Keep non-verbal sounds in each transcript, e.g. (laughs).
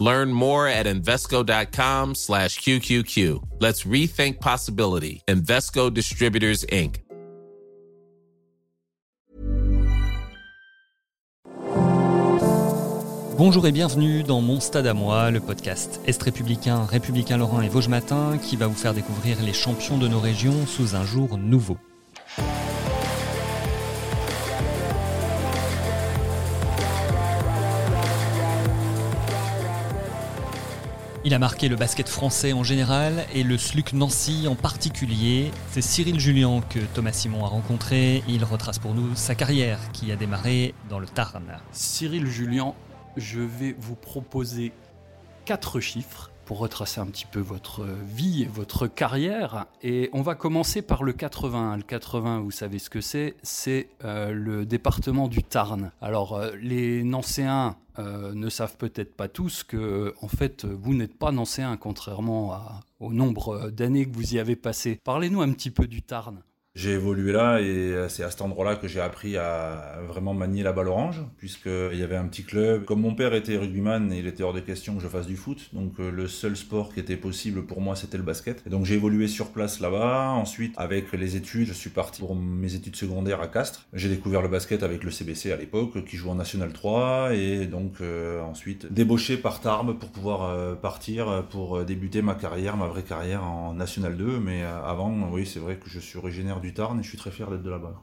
Learn more at Invesco.com slash QQQ. Let's rethink possibility. Invesco Distributors, Inc. Bonjour et bienvenue dans Mon Stade à moi, le podcast Est républicain, républicain Lorrain et Vosges Matin qui va vous faire découvrir les champions de nos régions sous un jour nouveau. Il a marqué le basket français en général et le SLUC Nancy en particulier. C'est Cyril Julien que Thomas Simon a rencontré. Il retrace pour nous sa carrière qui a démarré dans le Tarn. Cyril Julien, je vais vous proposer quatre chiffres pour retracer un petit peu votre vie, votre carrière. Et on va commencer par le 80. Le 80, vous savez ce que c'est C'est euh, le département du Tarn. Alors, euh, les Nancéens euh, ne savent peut-être pas tous que, en fait, vous n'êtes pas Nancéen, contrairement au nombre d'années que vous y avez passé. Parlez-nous un petit peu du Tarn. J'ai évolué là et c'est à cet endroit-là que j'ai appris à vraiment manier la balle orange, puisqu'il y avait un petit club. Comme mon père était rugbyman, il était hors de question que je fasse du foot, donc euh, le seul sport qui était possible pour moi c'était le basket. Et donc j'ai évolué sur place là-bas. Ensuite, avec les études, je suis parti pour mes études secondaires à Castres. J'ai découvert le basket avec le CBC à l'époque, qui joue en National 3, et donc euh, ensuite débauché par Tarbes pour pouvoir euh, partir pour débuter ma carrière, ma vraie carrière en National 2. Mais avant, oui, c'est vrai que je suis originaire du Tarn et je suis très fier d'être de là-bas.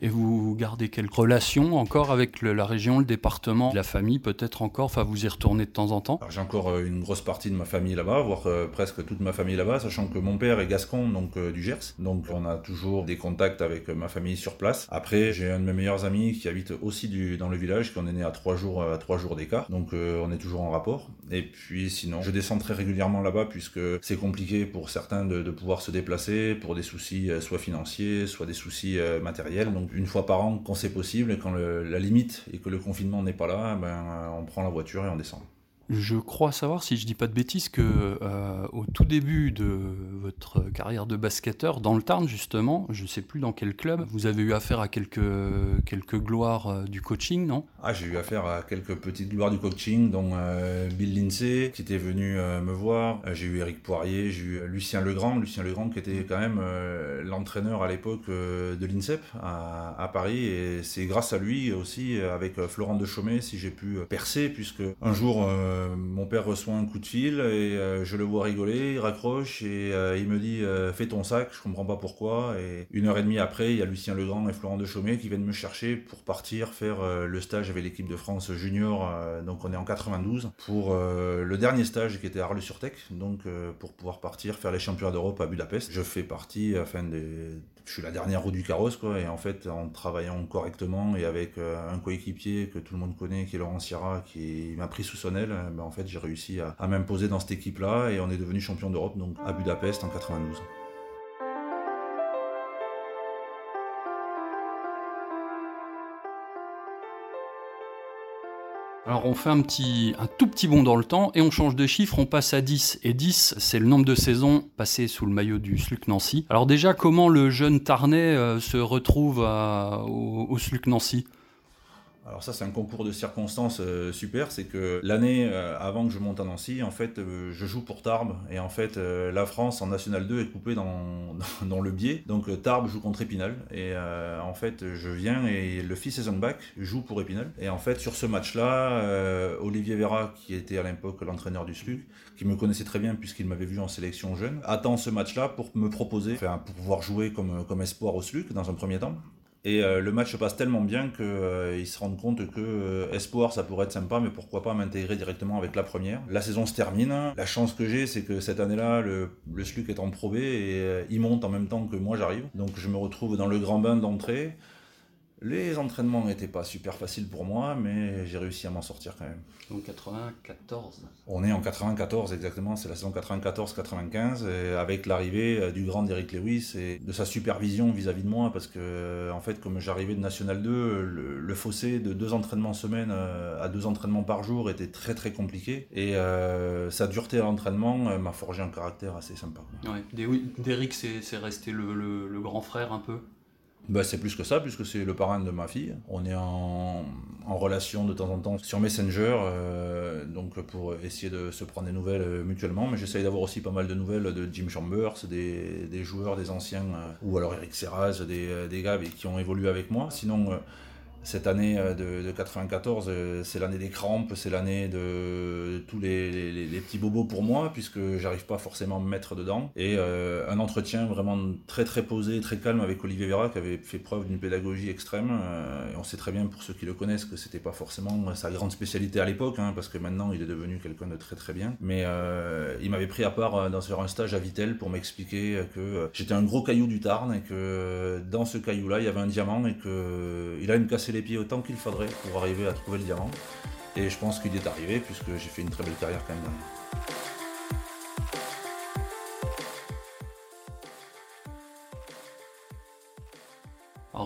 Et vous gardez quelle relation encore avec la région, le département, la famille peut-être encore? Enfin, vous y retournez de temps en temps? J'ai encore euh, une grosse partie de ma famille là-bas, voire euh, presque toute ma famille là-bas, sachant que mon père est gascon, donc euh, du Gers. Donc on a toujours des contacts avec ma famille sur place. Après, j'ai un de mes meilleurs amis qui habite aussi dans le village, qui en est né à trois jours, à trois jours d'écart. Donc on est toujours en rapport. Et puis sinon, je descends très régulièrement là-bas puisque c'est compliqué pour certains de, de, pouvoir se déplacer pour des soucis soit financiers, soit des soucis matériels. Donc une fois par an quand c'est possible et quand le, la limite et que le confinement n'est pas là, ben, on prend la voiture et on descend. Je crois savoir, si je dis pas de bêtises, que euh, au tout début de votre carrière de basketteur, dans le Tarn justement, je ne sais plus dans quel club, vous avez eu affaire à quelques, quelques gloires euh, du coaching, non? Ah, j'ai eu affaire à quelques petites gloires du coaching, dont euh, Bill Lindsay, qui était venu me voir. J'ai eu Eric Poirier, j'ai eu Lucien Legrand, Lucien Legrand qui était quand même l'entraîneur à l'époque de l'INSEP à, Paris, et c'est grâce à lui aussi, avec Florent de Chaumet, si j'ai pu percer, puisque un jour euh, mon père reçoit un coup de fil et euh, je le vois rigoler, il raccroche et euh, il me dit fais ton sac, je comprends pas pourquoi. Et une heure et demie après, il y a Lucien Legrand et Florent de Chaumet qui viennent me chercher pour partir faire le stage avec l'équipe de France junior. donc on est en 92 pour le dernier stage qui était à Arles-sur-Tech, donc pour pouvoir partir faire les championnats d'Europe à Budapest. Je fais partie, enfin des, je suis la dernière roue du carrosse quoi. Et en fait, en travaillant correctement et avec un coéquipier que tout le monde connaît, qui est Laurent Sierra, qui m'a pris sous son aile ben, j'ai réussi à, à m'imposer dans cette équipe-là et on est devenu champion d'Europe à Budapest en 92. Alors on fait un, tout petit bond dans le temps et on change de chiffre, on passe à 10. Et 10, c'est le nombre de saisons passées sous le maillot du SLUC Nancy. Alors déjà, comment le jeune Tarnais euh, se retrouve au SLUC Nancy? Alors ça c'est un concours de circonstances euh, super, c'est que l'année euh, avant que je monte à Nancy, en fait euh, je joue pour Tarbes. Et en fait la France en National 2 est coupée dans, dans, (laughs) dans le biais, donc Tarbes joue contre Épinal. Et en fait je viens et le fils Eisenbach joue pour Épinal. Et en fait sur ce match-là, Olivier Vera qui était à l'époque l'entraîneur du SLUC, qui me connaissait très bien puisqu'il m'avait vu en sélection jeune, attend ce match-là pour me proposer, enfin pour pouvoir jouer comme, comme espoir au SLUC dans un premier temps et euh, le match se passe tellement bien qu'ils euh, se rendent compte que euh, Espoir, ça pourrait être sympa, mais pourquoi pas m'intégrer directement avec la première. La saison se termine. La chance que j'ai, c'est que cette année-là, le, le SLUC est en Pro B et il monte en même temps que moi j'arrive. Donc je me retrouve dans le grand bain d'entrée. Les entraînements n'étaient pas super faciles pour moi, mais j'ai réussi à m'en sortir quand même. Donc 94 On est en 94 exactement, c'est la saison 94-95, avec l'arrivée euh, du grand Eric Lewis et de sa supervision vis-à-vis de moi, parce que euh, en fait, comme j'arrivais de National 2, le, fossé de deux entraînements semaine euh, à deux entraînements par jour était très très compliqué, et sa dureté à l'entraînement m'a forgé un caractère assez sympa. Ouais. Derrick, c'est resté le grand frère un peu? Bah, c'est plus que ça, puisque c'est le parrain de ma fille. On est en, relation de temps en temps sur Messenger, euh, donc pour essayer de se prendre des nouvelles euh, mutuellement. Mais j'essaye d'avoir aussi pas mal de nouvelles de Jim Chambers, des, des joueurs, des anciens, euh, ou alors Eric Serraz, des, des gars qui ont évolué avec moi. Sinon, cette année euh, de, 94, euh, c'est l'année des crampes, c'est l'année de tous les, petits bobos pour moi, puisque j'arrive pas forcément à me mettre dedans. Et euh, un entretien vraiment très très posé, très calme avec Olivier Vera, qui avait fait preuve d'une pédagogie extrême. et on sait très bien, pour ceux qui le connaissent, que c'était pas forcément sa grande spécialité à l'époque, hein, parce que maintenant il est devenu quelqu'un de très très bien. Mais il m'avait pris à part dans un stage à Vitel pour m'expliquer que j'étais un gros caillou du Tarn et que dans ce caillou-là, il y avait un diamant et qu'il allait me casser les les pieds autant qu'il faudrait pour arriver à trouver le diamant. Et je pense qu'il est arrivé puisque j'ai fait une très belle carrière quand même.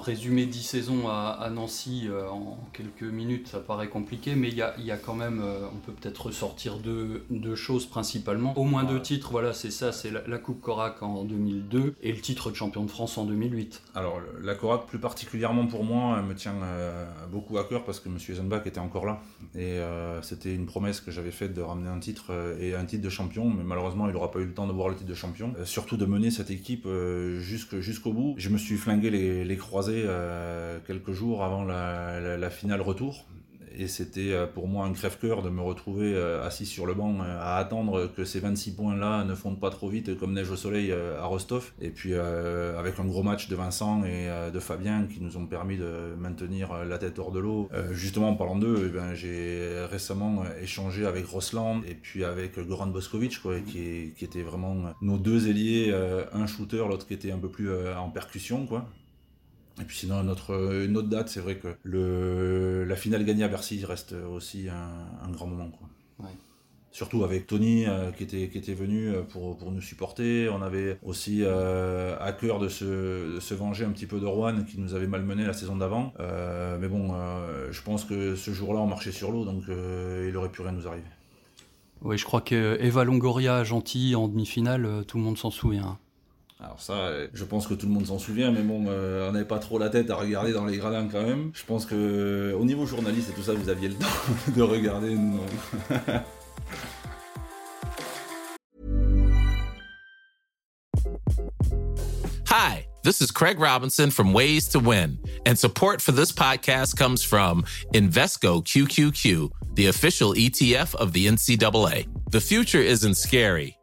Résumé 10 saisons à, Nancy euh, en quelques minutes, ça paraît compliqué, mais il y a, quand même, euh, on peut peut-être ressortir deux, choses principalement. Au moins deux titres, voilà, c'est ça, c'est la, Coupe Corac en 2002 et le titre de champion de France en 2008. Alors la Corac, plus particulièrement pour moi, me tient euh, beaucoup à cœur parce que M. Eisenbach était encore là. Et c'était une promesse que j'avais faite de ramener un titre et un titre de champion, mais malheureusement il n'aura pas eu le temps de voir le titre de champion. surtout de mener cette équipe jusqu'au bout. Je me suis flingué les, les croisés euh, quelques jours avant la, finale retour. Et c'était euh, pour moi un crève-cœur de me retrouver euh, assis sur le banc à attendre que ces 26 points-là ne fondent pas trop vite comme neige au soleil à Rostov. Et puis avec un gros match de Vincent et de Fabien qui nous ont permis de maintenir la tête hors de l'eau. justement en parlant d'eux, eh ben, j'ai récemment échangé avec Rosland et puis avec Goran Boskovic qui, qui étaient vraiment nos deux ailiers, un shooter, l'autre qui était un peu plus en percussion. Et puis sinon, notre, une autre date, c'est vrai que le, la finale gagnée à Bercy reste aussi un, grand moment. Quoi. Surtout avec Tony euh, qui, était, qui était venu euh, pour, pour nous supporter. On avait aussi euh, à cœur de se, se, venger un petit peu de Rouen qui nous avait malmené la saison d'avant. mais bon, je pense que ce jour-là, on marchait sur l'eau, donc il aurait pu rien nous arriver. Oui, je crois que Eva Longoria, gentil en demi-finale, tout le monde s'en souvient. Alors ça, euh, je pense que tout le monde s'en souvient, mais bon, euh, on n'avait pas trop la tête à regarder dans les gradins quand même. Je pense que euh, au niveau journaliste et tout ça, vous aviez le temps (laughs) de regarder. Nous, (laughs) Hi, this is Craig Robinson from Ways to Win, and support for this podcast comes from Invesco QQQ, the official ETF of the NCAA. The future isn't scary.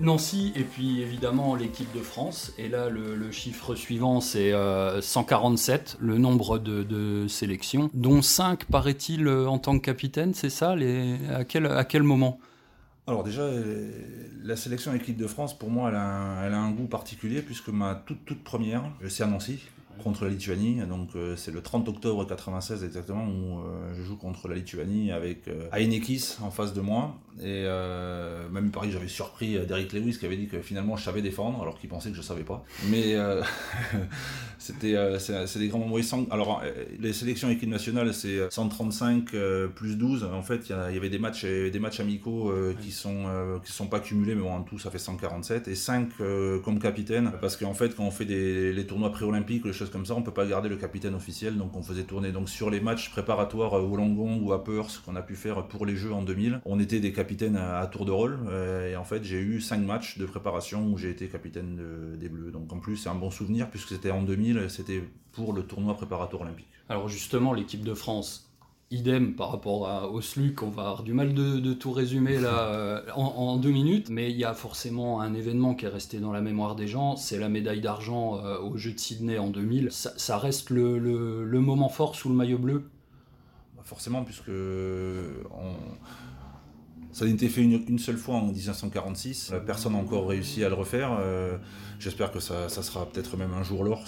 Nancy et puis évidemment l'équipe de France. Et là, le, chiffre suivant, c'est 147, euh, le nombre de, sélections, dont 5, paraît-il, en tant que capitaine, c'est ça à, quel, à quel moment? Alors déjà, euh, la sélection équipe de France, pour moi, elle a un, goût particulier puisque ma toute, toute première, c'est à Nancy contre la Lituanie. Donc euh, c'est le 30 octobre 96 exactement où je joue contre la Lituanie avec euh, Ainekis en face de moi. Et même pareil, j'avais surpris Derek Lewis qui avait dit que finalement je savais défendre alors qu'il pensait que je savais pas. Mais (laughs) c'était c'est des grands moments. Alors les sélections équipe nationale c'est 135 plus 12. En fait il y, avait des matchs des matchs amicaux qui sont qui sont pas cumulés mais bon en tout ça fait 147 et 5 comme capitaine parce qu'en fait quand on fait des, les tournois pré-olympiques les choses comme ça, on peut pas garder le capitaine officiel, donc on faisait tourner. Donc sur les matchs préparatoires au Longong ou à Perth qu'on a pu faire pour les Jeux en 2000, on était des capitaines à, tour de rôle. Euh, et en fait, j'ai eu cinq matchs de préparation où j'ai été capitaine des Bleus. Donc en plus, c'est un bon souvenir puisque c'était en 2000, c'était pour le tournoi préparatoire olympique. Alors justement, l'équipe de France, idem par rapport au SLUC, on va avoir du mal de, tout résumer là en, deux minutes, mais il y a forcément un événement qui est resté dans la mémoire des gens, c'est la médaille d'argent aux Jeux de Sydney en 2000. Ça, reste le, le, moment fort sous le maillot bleu? Forcément, puisque on ça a été fait une, seule fois en 1946. Personne n'a encore réussi à le refaire. Euh, j'espère que ça, sera peut-être même un jour l'or.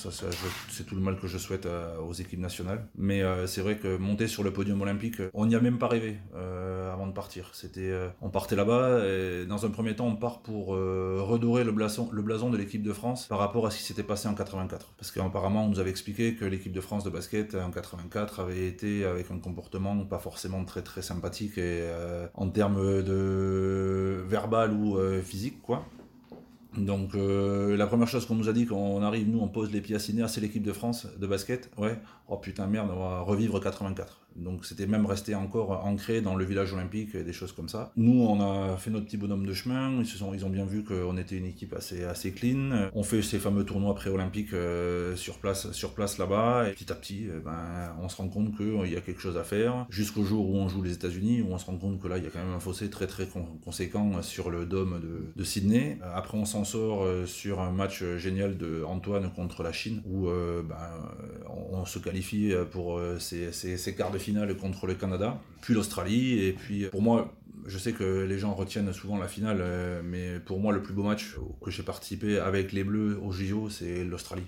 c'est tout le mal que je souhaite aux équipes nationales. Mais euh, c'est vrai que monter sur le podium olympique, on n'y a même pas rêvé euh, avant de partir. On partait là-bas et dans un premier temps, on part pour redorer le blason, le blason de l'équipe de France par rapport à ce qui s'était passé en 84. Parce qu'apparemment, on nous avait expliqué que l'équipe de France de basket en 84 avait été avec un comportement pas forcément très très sympathique et en termes de verbal ou euh, physique, quoi. Donc euh, la première chose qu'on nous a dit quand on arrive, nous on pose les pieds à Cinéa, c'est l'équipe de France de basket. Ouais, oh putain merde, on va revivre 84. Donc c'était même resté encore ancré dans le village olympique et des choses comme ça. Nous, on a fait notre petit bonhomme de chemin. Ils, se sont, ils ont bien vu qu'on était une équipe assez, assez clean. On fait ces fameux tournois pré-olympiques euh, sur place, sur place là-bas. Et petit à petit, euh, ben, on se rend compte qu'il y a quelque chose à faire. Jusqu'au jour où on joue les États-Unis, où on se rend compte que là, il y a quand même un fossé très très conséquent sur le dôme de, Sydney. Après, on s'en sort euh, sur un match génial de Antoine contre la Chine, où ben, on, se qualifie pour ces, ces quarts de finale contre le Canada, puis l'Australie, et puis pour moi, je sais que les gens retiennent souvent la finale, euh, mais pour moi, le plus beau match que j'ai participé avec les Bleus au JO, c'est l'Australie.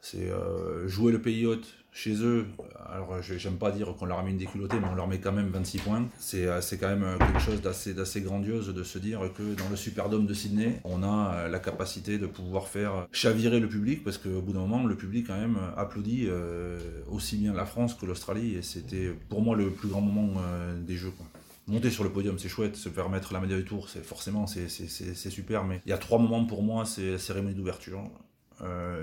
C'est euh, jouer le pays hôte chez eux, alors j'aime pas dire qu'on leur a mis une déculottée, mais on leur met quand même 26 points. C'est euh, quand même euh, quelque chose d'assez grandiose de se dire que dans le Superdome de Sydney, on a euh, la capacité de pouvoir faire chavirer le public, parce qu'au bout d'un moment, le public quand même applaudit aussi bien la France que l'Australie, et c'était pour moi le plus grand moment des Jeux. monter sur le podium, c'est chouette. Se faire mettre la médaille du tour, c'est forcément c'est super. Mais il y a trois moments pour moi, c'est la cérémonie d'ouverture,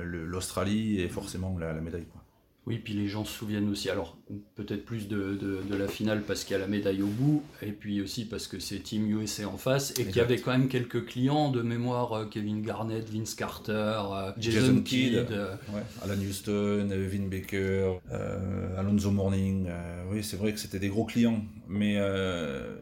l'Australie et forcément la, médaille. Oui, puis les gens se souviennent aussi, alors peut-être plus de, la finale parce qu'il y a la médaille au bout, et puis aussi parce que c'est Team USA en face, et qu'il y avait quand même quelques clients de mémoire, euh, Kevin Garnett, Vince Carter, euh, Jason, Kidd, euh. Alan Houston, Vin Baker, Alonzo Mourning, oui c'est vrai que c'était des gros clients, mais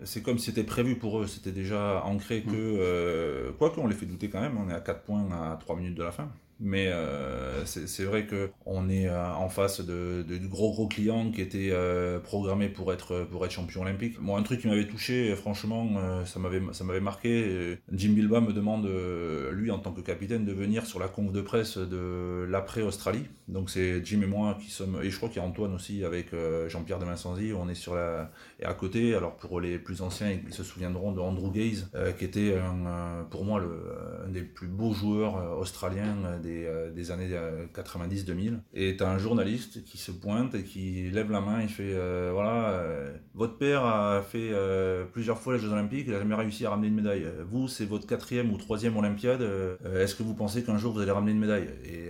c'est comme si c'était prévu pour eux, c'était déjà ancré que, quoi qu'on les fait douter quand même, on est à 4 points à 3 minutes de la fin. Mais euh, c'est vrai qu'on est euh, en face de, de, gros gros clients qui étaient euh, programmés pour être, pour être champion olympique. Moi, un truc qui m'avait touché, franchement, ça m'avait marqué. Jim Bilba me demande, lui en tant que capitaine, de venir sur la conf de presse de l'après-Australie. Donc c'est Jim et moi qui sommes, et je crois qu'il y a Antoine aussi avec Jean-Pierre de Vincenzi, on est sur la, et à côté. Alors pour les plus anciens, ils se souviendront de Andrew Gaze, qui était pour moi le, un des plus beaux joueurs australiens euh, des, années 90-2000. Euh, et un journaliste qui se pointe et qui lève la main et fait euh, Voilà, votre père a fait plusieurs fois les Jeux Olympiques, il n'a jamais réussi à ramener une médaille. Vous, c'est votre quatrième ou troisième Olympiade. Est-ce que vous pensez qu'un jour vous allez ramener une médaille? Et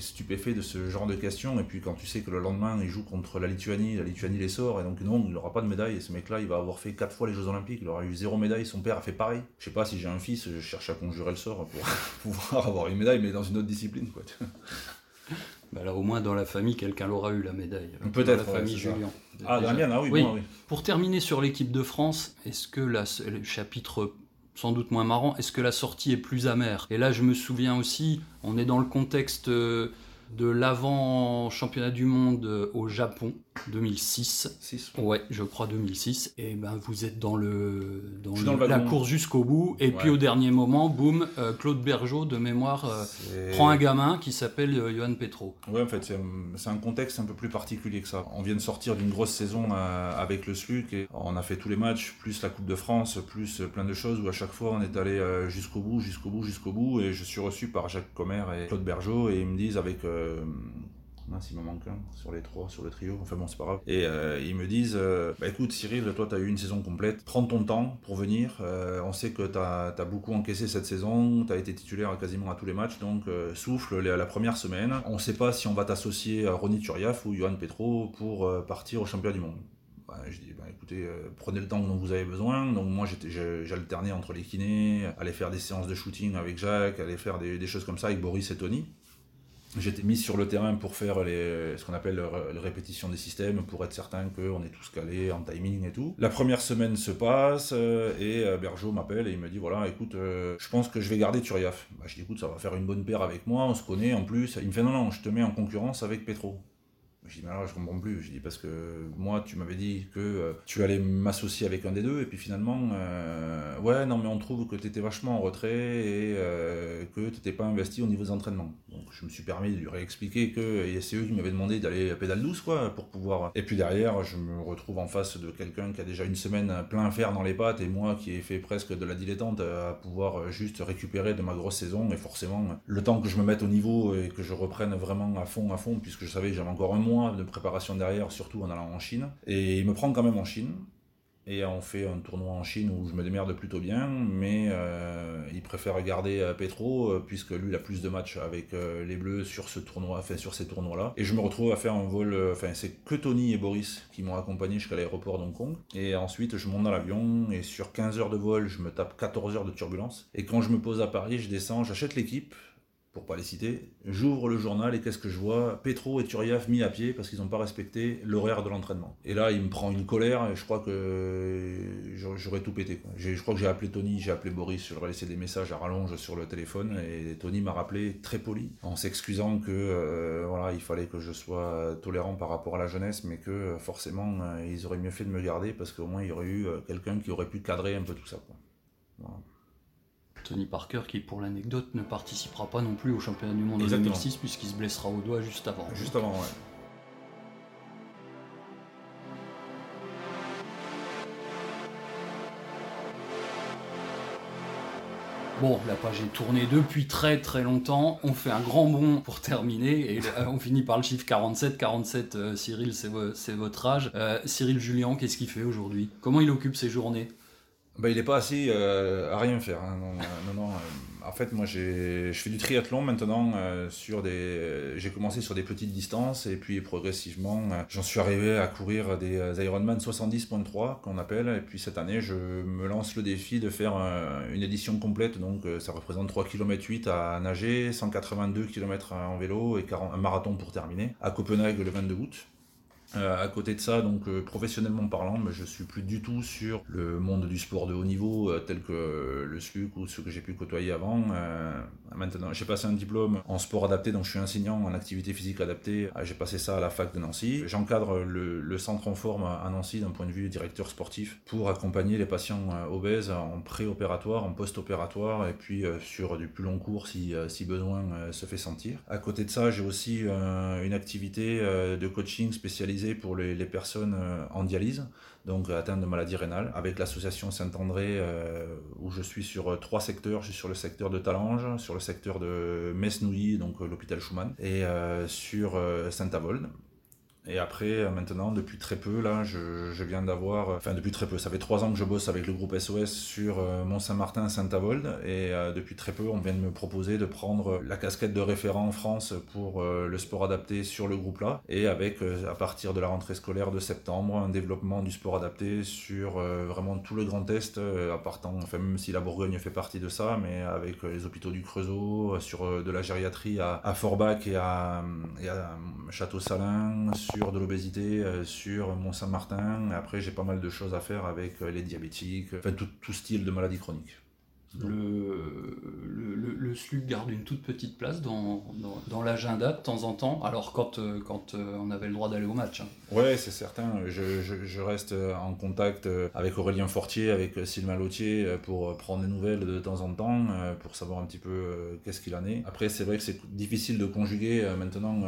stupéfait de ce genre de questions. Et puis quand tu sais que le lendemain, il joue contre la Lituanie, la Lituanie les sort, et donc non, il n'aura pas de médaille. Et ce mec-là, il va avoir fait quatre fois les Jeux Olympiques, il aura eu zéro médaille. Son père a fait pareil. Je sais pas si j'ai un fils, je cherche à conjurer le sort pour (laughs) pouvoir avoir une médaille, mais dans une autre discipline. Quoi. (laughs) Bah alors au moins dans la famille, quelqu'un l'aura eu la médaille. Peut-être. la famille Julien. Ah, la mienne, ah oui, oui. oui. Pour terminer sur l'équipe de France, est-ce que la, le chapitre sans doute moins marrant, est-ce que la sortie est plus amère? Et là, je me souviens aussi, on est dans le contexte euh, de l'avant championnat du monde au Japon 2006. 6, ouais. je crois 2006. Et ben vous êtes dans le dans, la course jusqu'au bout. Et puis au dernier moment, boum, euh, Claude Bergeau de mémoire euh, prend un gamin qui s'appelle euh, Johan Petro. Ouais, en fait c'est un, contexte un peu plus particulier que ça. On vient de sortir d'une grosse saison avec le SLUC et on a fait tous les matchs, plus la Coupe de France, plus plein de choses où à chaque fois on est allé jusqu'au bout, jusqu'au bout, jusqu'au bout. Et je suis reçu par Jacques Commer et Claude Bergeau et ils me disent avec mince, il me manque un sur les trois, sur le trio. Enfin bon, c'est pas grave. Et euh, ils me disent euh, bah écoute, Cyril, toi, tu as eu une saison complète. Prends ton temps pour venir. Euh, on sait que tu as, beaucoup encaissé cette saison. Tu as été titulaire quasiment à tous les matchs. Donc, souffle la, première semaine. On sait pas si on va t'associer à Ronny Turiaf ou Johan Petro pour partir au championnat du monde. Bah, je dis, bah, écoutez, prenez le temps dont vous avez besoin. Donc moi, j'alternais entre les kinés, aller faire des séances de shooting avec Jacques, aller faire des choses comme ça avec Boris et Tony. J'étais mis sur le terrain pour faire ce qu'on appelle les répétitions des systèmes, pour être certain qu'on est tous calés en timing et tout. La première semaine se passe euh, et euh, Bergeau m'appelle et il me dit voilà, écoute, euh, je pense que je vais garder Turiaf. Bah, je dis écoute, ça va faire une bonne paire avec moi, on se connaît en plus. Il me fait non, non, je te mets en concurrence avec Petro. Je dis, mais alors je comprends plus. Je dis, parce que moi, tu m'avais dit que euh, tu allais m'associer avec un des deux, et puis finalement, euh, ouais, non, mais on trouve que tu étais vachement en retrait et euh, que tu n'étais pas investi au niveau des entraînements. Donc je me suis permis de lui réexpliquer que c'est eux qui m'avaient demandé d'aller à pédale douce, quoi, pour pouvoir. Et puis derrière, je me retrouve en face de quelqu'un qui a déjà une semaine plein fer dans les pattes, et moi qui ai fait presque de la dilettante à pouvoir juste récupérer de ma grosse saison, et forcément, le temps que je me mette au niveau et que je reprenne vraiment à fond, à fond, puisque je savais que j'avais encore un mois de préparation derrière, surtout en allant en Chine. Et il me prend quand même en Chine. Et on fait un tournoi en Chine où je me démerde plutôt bien, mais euh, il préfère garder euh, Petro, euh, puisque lui il a plus de matchs avec les Bleus sur ce tournoi, enfin sur ces tournois-là. Et je me retrouve à faire un vol, enfin c'est que Tony et Boris qui m'ont accompagné jusqu'à l'aéroport d'Hong Kong. Et ensuite je monte dans l'avion, et sur 15 heures de vol, je me tape 14 heures de turbulence. Et quand je me pose à Paris, je descends, j'achète l'équipe, pour pas les citer, j'ouvre le journal et qu'est-ce que je vois? Petro et Turiaf mis à pied parce qu'ils n'ont pas respecté l'horaire de l'entraînement. Et là, il me prend une colère et je crois que j'aurais tout pété. Je crois que j'ai appelé Tony, j'ai appelé Boris, je leur ai laissé des messages à rallonge sur le téléphone et Tony m'a rappelé très poli en s'excusant que euh, il fallait que je sois tolérant par rapport à la jeunesse, mais que forcément euh, ils auraient mieux fait de me garder parce qu'au moins il y aurait eu euh, quelqu'un qui aurait pu cadrer un peu tout ça. Tony Parker, qui pour l'anecdote ne participera pas non plus au championnat du monde en 2006 puisqu'il se blessera au doigt juste avant. Juste avant, ouais. Bon, la page est tournée depuis très très longtemps. On fait un grand bond pour terminer et (laughs) euh, on finit par le chiffre 47. 47, euh, Cyril, c'est votre âge. Euh, Cyril Julien, qu'est-ce qu'il fait aujourd'hui? Comment il occupe ses journées? Bah, il n'est pas assis euh, à rien faire. Hein. Euh, en fait, moi, je fais du triathlon maintenant. Euh, sur des, j'ai commencé sur des petites distances et puis progressivement, j'en suis arrivé à courir des Ironman 70.3 qu'on appelle. Et puis cette année, je me lance le défi de faire une édition complète. Donc, ça représente 3 km 8 à nager, 182 km en vélo et un marathon pour terminer à Copenhague le 22 août. Euh, à côté de ça, donc euh, professionnellement parlant, mais je suis plus du tout sur le monde du sport de haut niveau euh, tel que le SLUC ou ce que j'ai pu côtoyer avant. maintenant, j'ai passé un diplôme en sport adapté, donc je suis enseignant en activité physique adaptée. j'ai passé ça à la fac de Nancy. J'encadre le, centre en forme à Nancy d'un point de vue directeur sportif pour accompagner les patients obèses en préopératoire, en post-opératoire et puis sur du plus long cours si, si besoin se fait sentir. À côté de ça, j'ai aussi une activité de coaching spécialisée pour les, personnes euh, en dialyse, donc atteintes de maladies rénales, avec l'association Saint-André, euh, où je suis sur euh, trois secteurs. Je suis sur le secteur de Talange, sur le secteur de Metz-Nouilly, donc l'hôpital Schumann, et sur Saint-Avold. Et après, euh, maintenant, depuis très peu, là, je, viens d'avoir, euh, enfin depuis très peu, ça fait trois ans que je bosse avec le groupe SOS sur euh, Mont-Saint-Martin, Saint-Avold, et depuis très peu, on vient de me proposer de prendre la casquette de référent en France pour le sport adapté sur le groupe là, et avec, à partir de la rentrée scolaire de septembre, un développement du sport adapté sur vraiment tout le Grand Est, à partant, enfin même si la Bourgogne fait partie de ça, mais avec les hôpitaux du Creusot, sur de la gériatrie à, Forbach et à, et à Château-Salin, de l'obésité euh, sur Mont-Saint-Martin. Après, j'ai pas mal de choses à faire avec euh, les diabétiques, enfin tout, tout style de maladie chronique. Le, le, SLUC garde une toute petite place dans, dans, l'agenda de temps en temps, alors quand, euh, quand on avait le droit d'aller au match. Hein. Ouais, c'est certain. Je, reste en contact avec Aurélien Fortier, avec Sylvain Lautier pour prendre des nouvelles de temps en temps, pour savoir un petit peu qu'est-ce qu'il en est. Après, c'est vrai que c'est difficile de conjuguer maintenant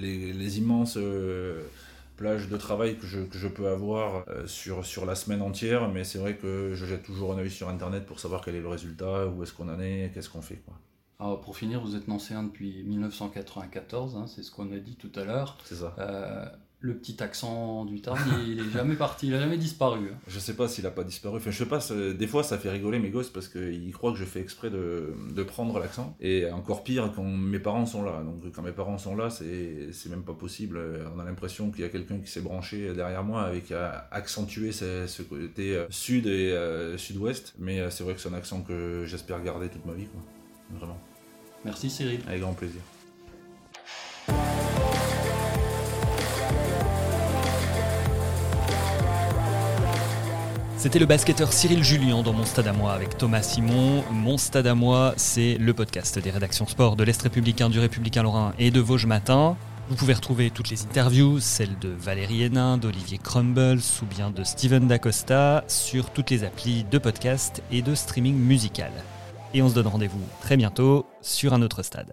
les immenses plage de travail que je, que je peux avoir euh, sur, sur la semaine entière, mais c'est vrai que je jette toujours un œil sur Internet pour savoir quel est le résultat, où est-ce qu'on en est, qu'est-ce qu'on fait. Quoi. Alors, pour finir, vous êtes nancéen depuis 1994, hein, c'est ce qu'on a dit tout à l'heure. C'est ça. Euh, le petit accent du Tarn, il est jamais parti, il a jamais disparu. Hein. Je sais pas s'il a pas disparu. Enfin, je sais pas, des fois ça fait rigoler mes gosses parce qu'ils croient que je fais exprès de, de prendre l'accent. Et encore pire quand mes parents sont là. Donc quand mes parents sont là, c'est même pas possible. On a l'impression qu'il y a quelqu'un qui s'est branché derrière moi avec à accentuer ce, ce côté euh, sud et euh, sud-ouest. Mais euh, c'est vrai que c'est un accent que j'espère garder toute ma vie. Quoi. Vraiment. Merci Cyril. Avec grand plaisir. C'était le basketteur Cyril Julien dans Mon Stade à moi avec Thomas Simon. Mon Stade à moi, c'est le podcast des rédactions sport de l'Est républicain, du Républicain Lorrain et de Vosges Matin. Vous pouvez retrouver toutes les interviews, celles de Valérie Hénin, d'Olivier Crumbles ou bien de Steven Dacosta sur toutes les applis de podcast et de streaming musical. Et on se donne rendez-vous très bientôt sur un autre stade.